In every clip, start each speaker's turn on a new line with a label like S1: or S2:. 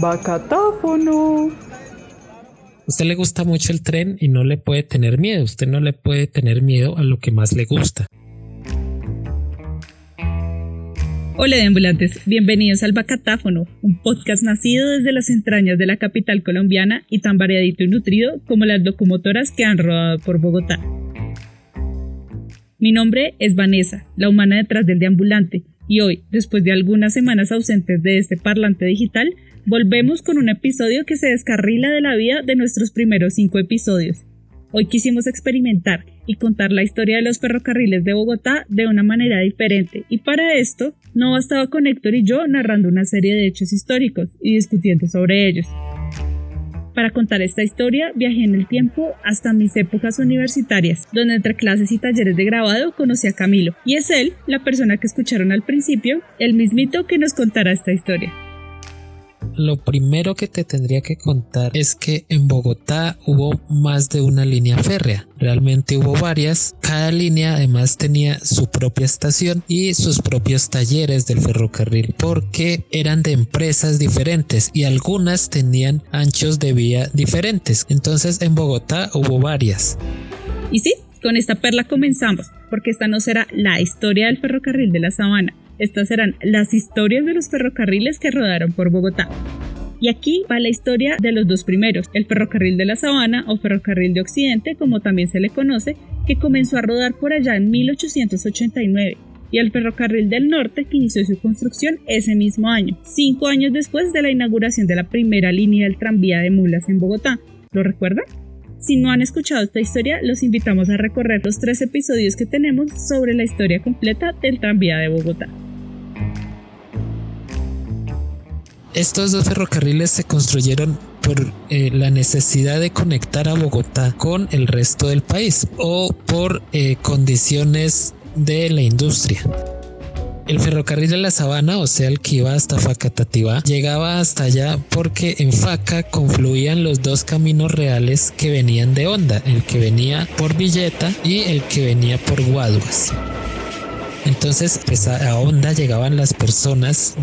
S1: Bacatáfono.
S2: Usted le gusta mucho el tren y no le puede tener miedo. Usted no le puede tener miedo a lo que más le gusta.
S3: Hola deambulantes, bienvenidos al Bacatáfono, un podcast nacido desde las entrañas de la capital colombiana y tan variadito y nutrido como las locomotoras que han rodado por Bogotá. Mi nombre es Vanessa, la humana detrás del deambulante, y hoy, después de algunas semanas ausentes de este parlante digital, volvemos con un episodio que se descarrila de la vida de nuestros primeros cinco episodios. Hoy quisimos experimentar y contar la historia de los ferrocarriles de Bogotá de una manera diferente, y para esto no bastaba con Héctor y yo narrando una serie de hechos históricos y discutiendo sobre ellos. Para contar esta historia viajé en el tiempo hasta mis épocas universitarias, donde entre clases y talleres de grabado conocí a Camilo, y es él, la persona que escucharon al principio, el mismito que nos contará esta historia.
S2: Lo primero que te tendría que contar es que en Bogotá hubo más de una línea férrea. Realmente hubo varias. Cada línea además tenía su propia estación y sus propios talleres del ferrocarril porque eran de empresas diferentes y algunas tenían anchos de vía diferentes. Entonces en Bogotá hubo varias.
S3: Y sí, con esta perla comenzamos, porque esta no será la historia del ferrocarril de la Sabana, estas serán las historias de los ferrocarriles que rodaron por Bogotá. Y aquí va la historia de los dos primeros, el ferrocarril de la Sabana o ferrocarril de Occidente, como también se le conoce, que comenzó a rodar por allá en 1889, y el ferrocarril del norte que inició su construcción ese mismo año, cinco años después de la inauguración de la primera línea del tranvía de mulas en Bogotá. ¿Lo recuerdan? Si no han escuchado esta historia, los invitamos a recorrer los tres episodios que tenemos sobre la historia completa del tranvía de Bogotá.
S2: Estos dos ferrocarriles se construyeron por eh, la necesidad de conectar a Bogotá con el resto del país o por eh, condiciones de la industria. El ferrocarril de la Sabana, o sea, el que iba hasta Facatativá, llegaba hasta allá porque en Faca confluían los dos caminos reales que venían de Honda, el que venía por Villeta y el que venía por Guaduas. Entonces, a Honda llegaban las personas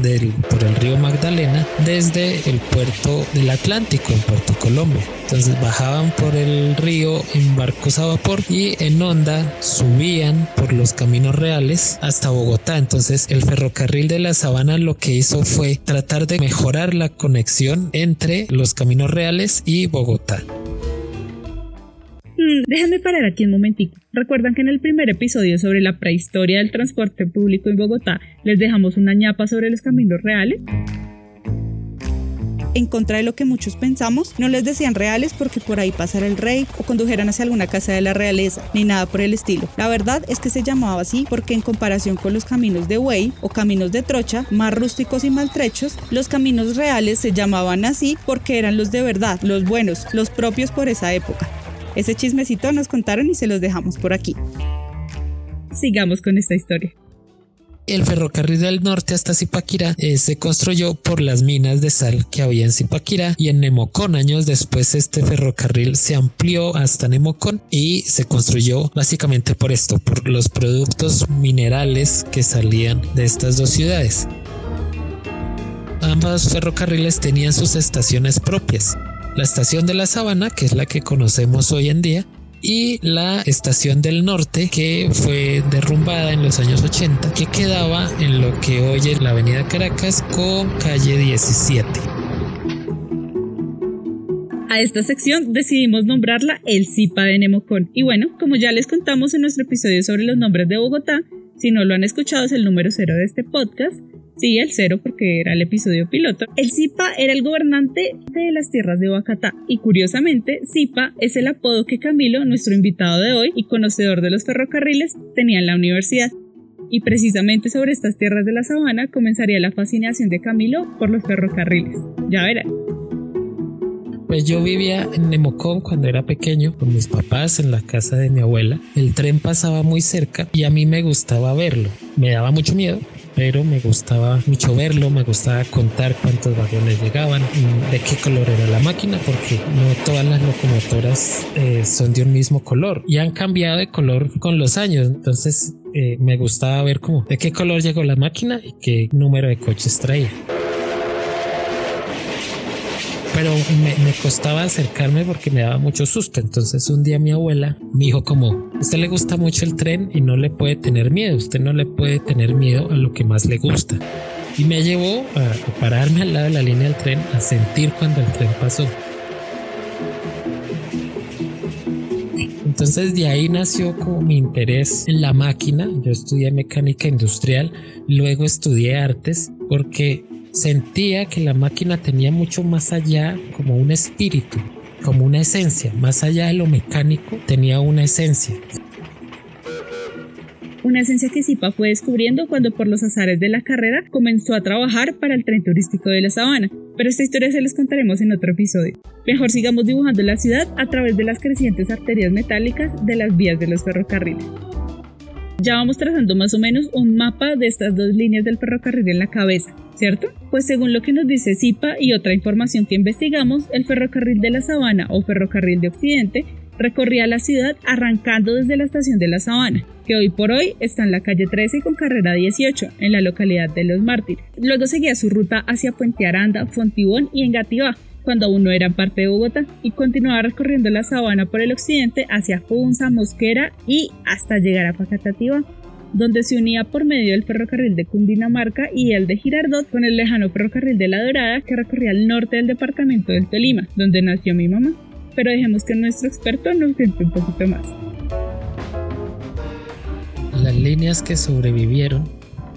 S2: por el río Magdalena desde el puerto del Atlántico, en Puerto Colombia. Entonces bajaban por el río en barcos a vapor y en Honda subían por los caminos reales hasta Bogotá. Entonces el ferrocarril de la Sabana lo que hizo fue tratar de mejorar la conexión entre los caminos reales y Bogotá.
S3: Mm, déjenme parar aquí un momentico. ¿Recuerdan que en el primer episodio sobre la prehistoria del transporte público en Bogotá les dejamos una ñapa sobre los caminos reales? en contra de lo que muchos pensamos, no les decían reales porque por ahí pasara el rey o condujeran hacia alguna casa de la realeza, ni nada por el estilo. La verdad es que se llamaba así porque en comparación con los caminos de Way o caminos de trocha, más rústicos y maltrechos, los caminos reales se llamaban así porque eran los de verdad, los buenos, los propios por esa época. Ese chismecito nos contaron y se los dejamos por aquí. Sigamos con esta historia.
S2: El ferrocarril del norte hasta Zipaquirá eh, se construyó por las minas de sal que había en Zipaquirá y en Nemocón. Años después este ferrocarril se amplió hasta Nemocón y se construyó básicamente por esto, por los productos minerales que salían de estas dos ciudades. Ambos ferrocarriles tenían sus estaciones propias la estación de la Sabana, que es la que conocemos hoy en día, y la estación del norte que fue derrumbada en los años 80 que quedaba en lo que hoy es la avenida Caracas con calle 17.
S3: A esta sección decidimos nombrarla el CIPA de Nemocón. Y bueno, como ya les contamos en nuestro episodio sobre los nombres de Bogotá, si no lo han escuchado es el número cero de este podcast, Sí, el cero porque era el episodio piloto. El Zipa era el gobernante de las tierras de Bacatá y curiosamente Zipa es el apodo que Camilo, nuestro invitado de hoy y conocedor de los ferrocarriles, tenía en la universidad. Y precisamente sobre estas tierras de la sabana comenzaría la fascinación de Camilo por los ferrocarriles. Ya verán.
S2: Pues yo vivía en Nemocón cuando era pequeño con mis papás en la casa de mi abuela. El tren pasaba muy cerca y a mí me gustaba verlo. Me daba mucho miedo pero me gustaba mucho verlo, me gustaba contar cuántos vagones llegaban, de qué color era la máquina, porque no todas las locomotoras eh, son de un mismo color y han cambiado de color con los años. Entonces eh, me gustaba ver cómo de qué color llegó la máquina y qué número de coches traía. Pero me, costaba acercarme porque me daba mucho susto. Entonces un día mi abuela me dijo como, usted le gusta mucho el tren y no le puede tener miedo, usted no le puede tener miedo a lo que más le gusta. Y me llevó a pararme al lado de la línea del tren, a sentir cuando el tren pasó. Entonces de ahí nació como mi interés en la máquina. Yo estudié mecánica industrial, luego estudié artes porque sentía que la máquina tenía mucho más allá como un espíritu, como una esencia. Más allá de lo mecánico tenía una esencia.
S3: Una esencia que Zipa fue descubriendo cuando por los azares de la carrera comenzó a trabajar para el tren turístico de la sabana. Pero esta historia se les contaremos en otro episodio. Mejor sigamos dibujando la ciudad a través de las crecientes arterias metálicas de las vías de los ferrocarriles. Ya vamos trazando más o menos un mapa de estas dos líneas del ferrocarril en la cabeza, ¿cierto? Pues según lo que nos dice Zipa y otra información que investigamos, el ferrocarril de la Sabana o ferrocarril de Occidente recorría la ciudad arrancando desde la estación de la Sabana, que hoy por hoy está en la calle 13 con carrera 18, en la localidad de Los Mártires. Luego seguía su ruta hacia Puente Aranda, Fontibón y Engativá, cuando aún no eran parte de Bogotá, y continuaba recorriendo la sabana por el occidente hacia Funza, Mosquera y hasta llegar a Facatativá, donde se unía por medio del ferrocarril de Cundinamarca y el de Girardot con el lejano ferrocarril de La Dorada que recorría el norte del departamento del Tolima, donde nació mi mamá. Pero dejemos que nuestro experto nos cuente un poquito más.
S2: Las líneas que sobrevivieron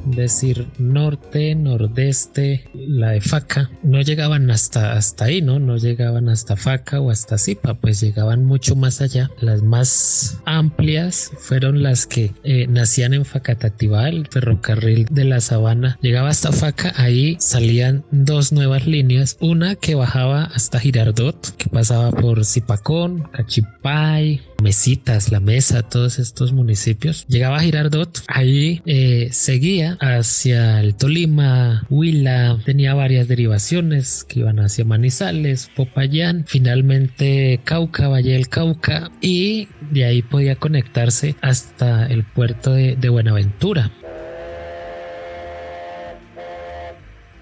S2: decir norte, nordeste, la de Faca, no llegaban hasta, hasta ahí, ¿no? No llegaban hasta Faca o hasta Zipa, pues llegaban mucho más allá. Las más amplias fueron las que eh, nacían en Facatativá, el ferrocarril de la Sabana. Llegaba hasta Faca, ahí salían dos nuevas líneas, una que bajaba hasta Girardot, que pasaba por Zipacón, Cachipay, Mesitas, La Mesa, todos estos municipios. Llegaba a Girardot, ahí eh, seguía hacia el Tolima, Huila, tenía varias derivaciones que iban hacia Manizales, Popayán, finalmente Cauca, Valle del Cauca y de ahí podía conectarse hasta el puerto de, de Buenaventura.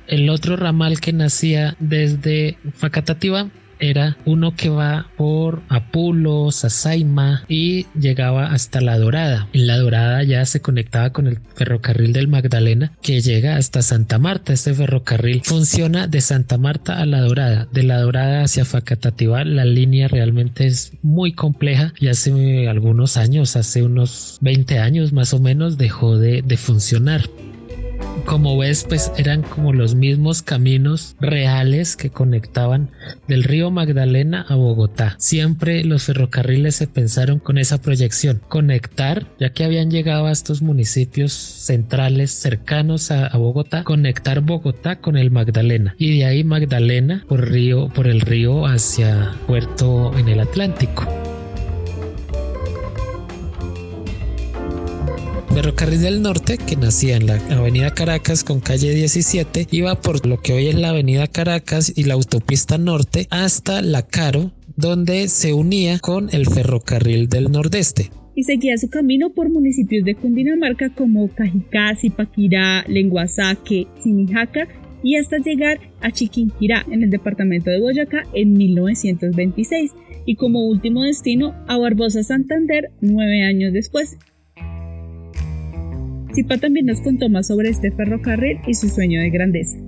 S2: El otro ramal que nacía desde Facatativá era uno que va por Apulo, Sasaima y llegaba hasta La Dorada. En La Dorada ya se conectaba con el ferrocarril del Magdalena que llega hasta Santa Marta. Este ferrocarril funciona de Santa Marta a La Dorada. De La Dorada hacia Facatativá la línea realmente es muy compleja y hace algunos años, hace unos 20 años más o menos, dejó de, de funcionar como ves, pues eran como los mismos caminos reales que conectaban del río Magdalena a Bogotá. Siempre los ferrocarriles se pensaron con esa proyección, conectar, ya que habían llegado a estos municipios centrales cercanos a, Bogotá, conectar Bogotá con el Magdalena y de ahí Magdalena por río, por el río hacia Puerto en el Atlántico. Ferrocarril del Norte, que nacía en la avenida Caracas con calle 17, iba por lo que hoy es la avenida Caracas y la autopista norte hasta La Caro, donde se unía con el ferrocarril del Nordeste.
S3: Y seguía su camino por municipios de Cundinamarca como Cajicá, Zipaquirá, Lenguasaque, Simijaca y hasta llegar a Chiquinquirá en el departamento de Boyacá en 1926 y como último destino a Barbosa Santander nueve años después Zipa también nos contó más sobre este ferrocarril y su sueño de grandeza.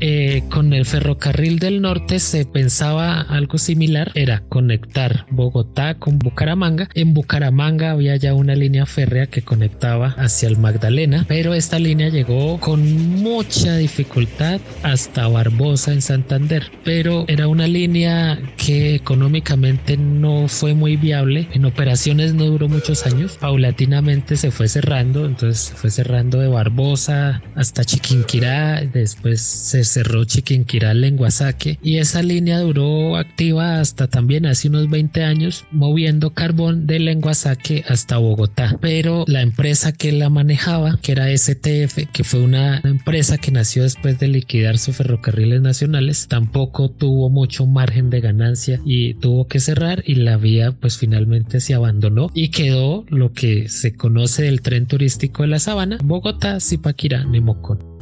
S2: Eh, con el ferrocarril del norte se pensaba algo similar, era conectar Bogotá con Bucaramanga. En Bucaramanga había ya una línea férrea que conectaba hacia el Magdalena, pero esta línea llegó con mucha dificultad hasta Barbosa en Santander, pero era una línea que económicamente no fue muy viable, en operaciones no duró muchos años, paulatinamente se fue cerrando, entonces se fue cerrando de Barbosa hasta Chiquinquirá, después se cerró Chiquinquirá Lenguasaque y esa línea duró activa hasta también hace unos 20 años moviendo carbón de Lenguasaque hasta Bogotá. Pero la empresa que la manejaba que era STF que fue una empresa que nació después de liquidar sus ferrocarriles nacionales tampoco tuvo mucho margen de ganancia y tuvo que cerrar y la vía pues finalmente se abandonó y quedó lo que se conoce del tren turístico de la sabana Bogotá Zipaquirá Nemocón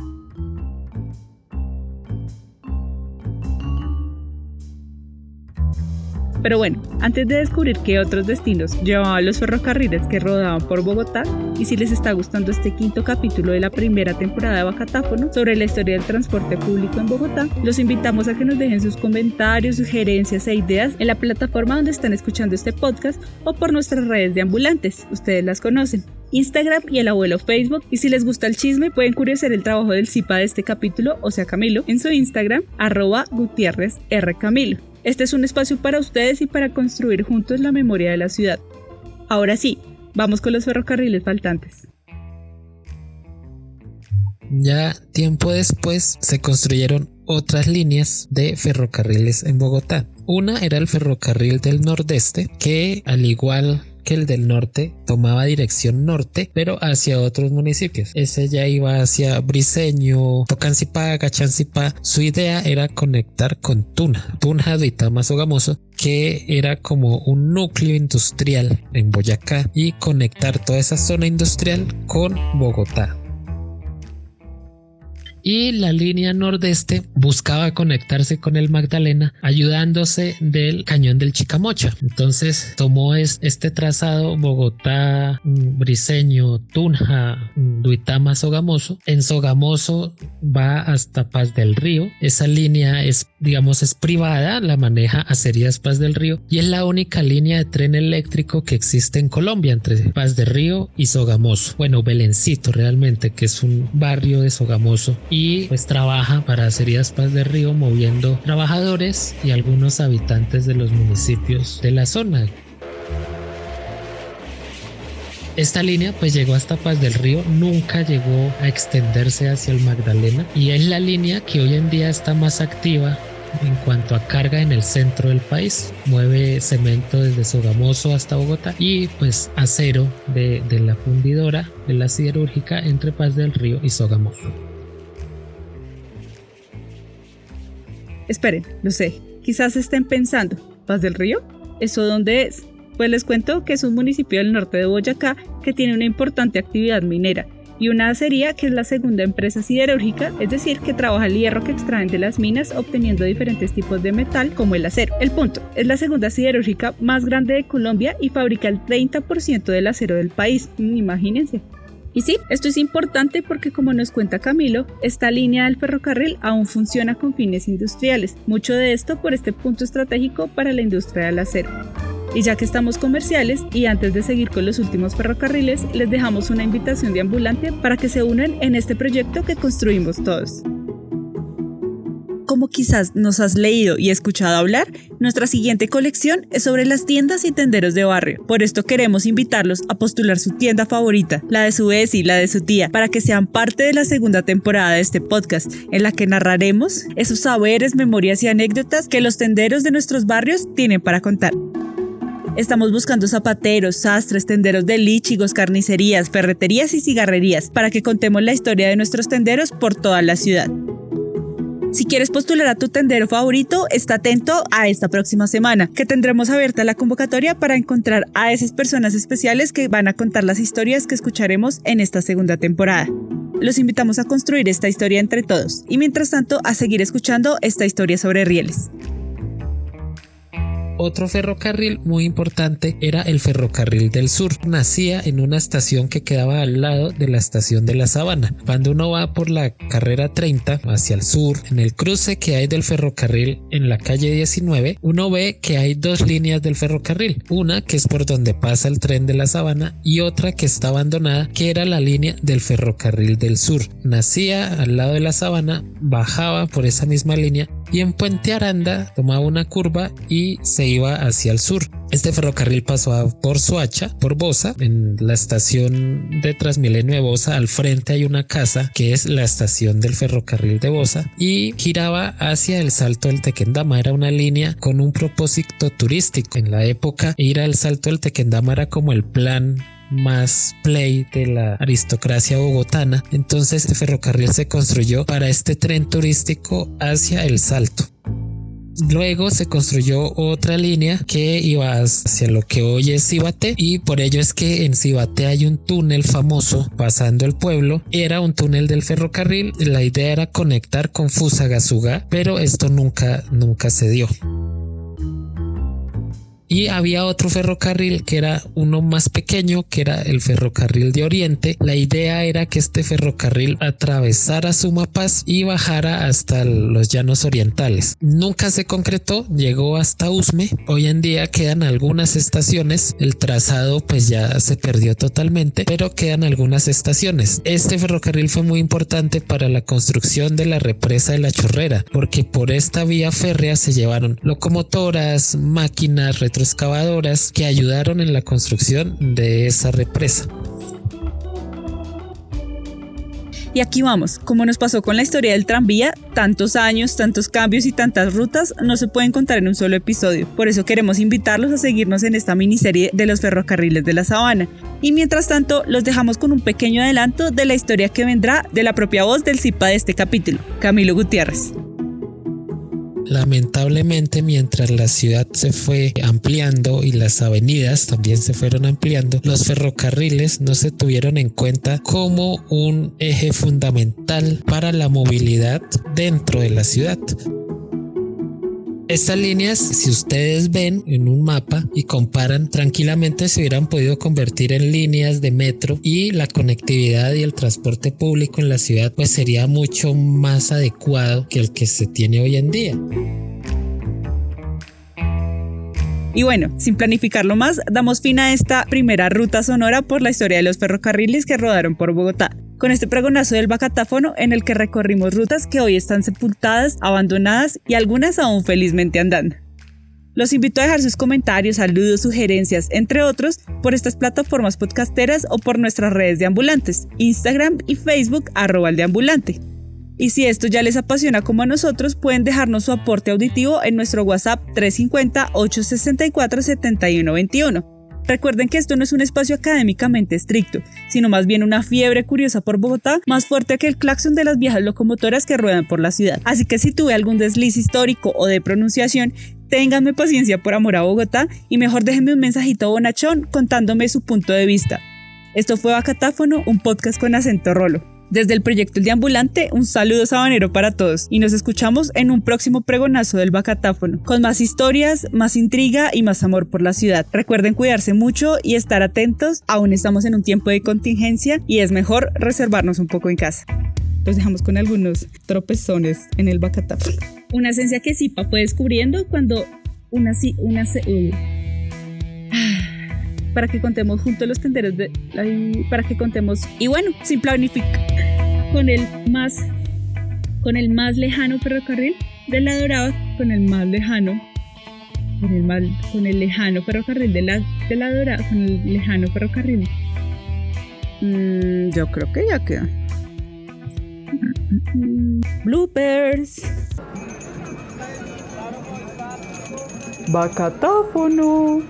S3: Pero bueno, antes de descubrir qué otros destinos llevaban los ferrocarriles que rodaban por Bogotá, y si les está gustando este quinto capítulo de la primera temporada de Bacatáfono sobre la historia del transporte público en Bogotá, los invitamos a que nos dejen sus comentarios, sugerencias e ideas en la plataforma donde están escuchando este podcast o por nuestras redes de ambulantes, ustedes las conocen. Instagram y el abuelo Facebook. Y si les gusta el chisme, pueden curiosar el trabajo del CIPA de este capítulo, o sea Camilo, en su Instagram, arroba Gutiérrez R. Camilo. Este es un espacio para ustedes y para construir juntos la memoria de la ciudad. Ahora sí, vamos con los ferrocarriles faltantes.
S2: Ya tiempo después se construyeron otras líneas de ferrocarriles en Bogotá. Una era el ferrocarril del Nordeste, que al igual que el del norte tomaba dirección norte, pero hacia otros municipios. Ese ya iba hacia Briseño, Tocancipá, Gachancipá. Su idea era conectar con Tuna, Tunja, Duitama, Sogamoso, que era como un núcleo industrial en Boyacá y conectar toda esa zona industrial con Bogotá y la línea nordeste buscaba conectarse con el Magdalena ayudándose del cañón del Chicamocha. Entonces tomó este trazado Bogotá, Briseño, Tunja, Duitama, Sogamoso. En Sogamoso va hasta Paz del Río. Esa línea es, digamos, es privada, la maneja Acerías Paz del Río y es la única línea de tren eléctrico que existe en Colombia entre Paz del Río y Sogamoso. Bueno, Belencito realmente, que es un barrio de Sogamoso y pues trabaja para Acerías Paz del Río moviendo trabajadores y algunos habitantes de los municipios de la zona. Esta línea pues llegó hasta Paz del Río, nunca llegó a extenderse hacia el Magdalena y es la línea que hoy en día está más activa en cuanto a carga en el centro del país. Mueve cemento desde Sogamoso hasta Bogotá y pues acero de, de la fundidora de la siderúrgica entre Paz del Río y Sogamoso.
S3: Esperen, lo sé. Quizás estén pensando, ¿Paz del Río? ¿Eso dónde es? Pues les cuento que es un municipio del norte de Boyacá que tiene una importante actividad minera y una acería que es la segunda empresa siderúrgica, es decir, que trabaja el hierro que extraen de las minas obteniendo diferentes tipos de metal como el acero. El punto, es la segunda siderúrgica más grande de Colombia y fabrica el 30% del acero del país, imagínense. Y sí, esto es importante porque como nos cuenta Camilo, esta línea del ferrocarril aún funciona con fines industriales, mucho de esto por este punto estratégico para la industria del acero. Y ya que estamos comerciales y antes de seguir con los últimos ferrocarriles, les dejamos una invitación de ambulante para que se unan en este proyecto que construimos todos. Como quizás nos has leído y escuchado hablar, nuestra siguiente colección es sobre las tiendas y tenderos de barrio. Por esto queremos invitarlos a postular su tienda favorita, la de su vez y la de su tía, para que sean parte de la segunda temporada de este podcast, en la que narraremos esos saberes, memorias y anécdotas que los tenderos de nuestros barrios tienen para contar. Estamos buscando zapateros, sastres, tenderos de lichigos, carnicerías, ferreterías y cigarrerías para que contemos la historia de nuestros tenderos por toda la ciudad. Si quieres postular a tu tendero favorito, está atento a esta próxima semana, que tendremos abierta la convocatoria para encontrar a esas personas especiales que van a contar las historias que escucharemos en esta segunda temporada. Los invitamos a construir esta historia entre todos y mientras tanto a seguir escuchando esta historia sobre rieles.
S2: Otro ferrocarril muy importante era el ferrocarril del sur. Nacía en una estación que quedaba al lado de la estación de la Sabana. Cuando uno va por la carrera 30 hacia el sur, en el cruce que hay del ferrocarril en la calle 19, uno ve que hay dos líneas del ferrocarril. Una que es por donde pasa el tren de la Sabana y otra que está abandonada que era la línea del ferrocarril del sur. Nacía al lado de la Sabana, bajaba por esa misma línea y en Puente Aranda tomaba una curva y se iba hacia el sur. Este ferrocarril pasó por Soacha, por Bosa, en la estación de Transmilenio de Bosa, al frente hay una casa que es la estación del ferrocarril de Bosa y giraba hacia el Salto del Tequendama, era una línea con un propósito turístico. En la época ir al Salto del Tequendama era como el plan más play de la aristocracia bogotana. Entonces el ferrocarril se construyó para este tren turístico hacia el Salto. Luego se construyó otra línea que iba hacia lo que hoy es Cibate y por ello es que en Cibate hay un túnel famoso pasando el pueblo. Era un túnel del ferrocarril. La idea era conectar con Fusagasugá, pero esto nunca, nunca se dio. Y había otro ferrocarril que era uno más pequeño que era el ferrocarril de Oriente. La idea era que este ferrocarril atravesara Sumapaz y bajara hasta los llanos orientales. Nunca se concretó, llegó hasta Usme. Hoy en día quedan algunas estaciones, el trazado pues ya se perdió totalmente, pero quedan algunas estaciones. Este ferrocarril fue muy importante para la construcción de la represa de la Chorrera, porque por esta vía férrea se llevaron locomotoras, máquinas, retroexcavadoras que ayudaron en la construcción de esa represa.
S3: Y aquí vamos, como nos pasó con la historia del tranvía, tantos años, tantos cambios y tantas rutas no se pueden contar en un solo episodio. Por eso queremos invitarlos a seguirnos en esta miniserie de los ferrocarriles de la sabana. Y mientras tanto, los dejamos con un pequeño adelanto de la historia que vendrá de la propia voz del CIPA de este capítulo, Camilo Gutiérrez.
S2: Lamentablemente, mientras la ciudad se fue ampliando y las avenidas también se fueron ampliando, los ferrocarriles no se tuvieron en cuenta como un eje fundamental para la movilidad dentro de la ciudad. Estas líneas, si ustedes ven en un mapa y comparan, tranquilamente se hubieran podido convertir en líneas de metro y la conectividad y el transporte público en la ciudad pues sería mucho más adecuado que el que se tiene hoy en día.
S3: Y bueno, sin planificarlo más, damos fin a esta primera ruta sonora por la historia de los ferrocarriles que rodaron por Bogotá con este pregonazo del bacatáfono en el que recorrimos rutas que hoy están sepultadas, abandonadas y algunas aún felizmente andando. Los invito a dejar sus comentarios, saludos, sugerencias, entre otros, por estas plataformas podcasteras o por nuestras redes de ambulantes, Instagram y Facebook arroba el ambulante. Y si esto ya les apasiona como a nosotros, pueden dejarnos su aporte auditivo en nuestro WhatsApp 350-864-7121 Recuerden que esto no es un espacio académicamente estricto, sino más bien una fiebre curiosa por Bogotá, más fuerte que el claxon de las viejas locomotoras que ruedan por la ciudad. Así que si tuve algún desliz histórico o de pronunciación, ténganme paciencia por amor a Bogotá y mejor déjenme un mensajito bonachón contándome su punto de vista. Esto fue Bacatáfono, un podcast con acento rolo. Desde el proyecto El Deambulante, un saludo sabanero para todos y nos escuchamos en un próximo pregonazo del Bacatáfono, con más historias, más intriga y más amor por la ciudad. Recuerden cuidarse mucho y estar atentos, aún estamos en un tiempo de contingencia y es mejor reservarnos un poco en casa. Los dejamos con algunos tropezones en el Bacatáfono. Una esencia que Zipa fue descubriendo cuando una... una para que contemos juntos los tenderos de para que contemos y bueno sin planificar con el más con el más lejano ferrocarril de la Dorada con el más lejano con el más con el lejano ferrocarril de la de la Dorada con el lejano ferrocarril. Mm, yo creo que ya queda bloopers. Bacatáfono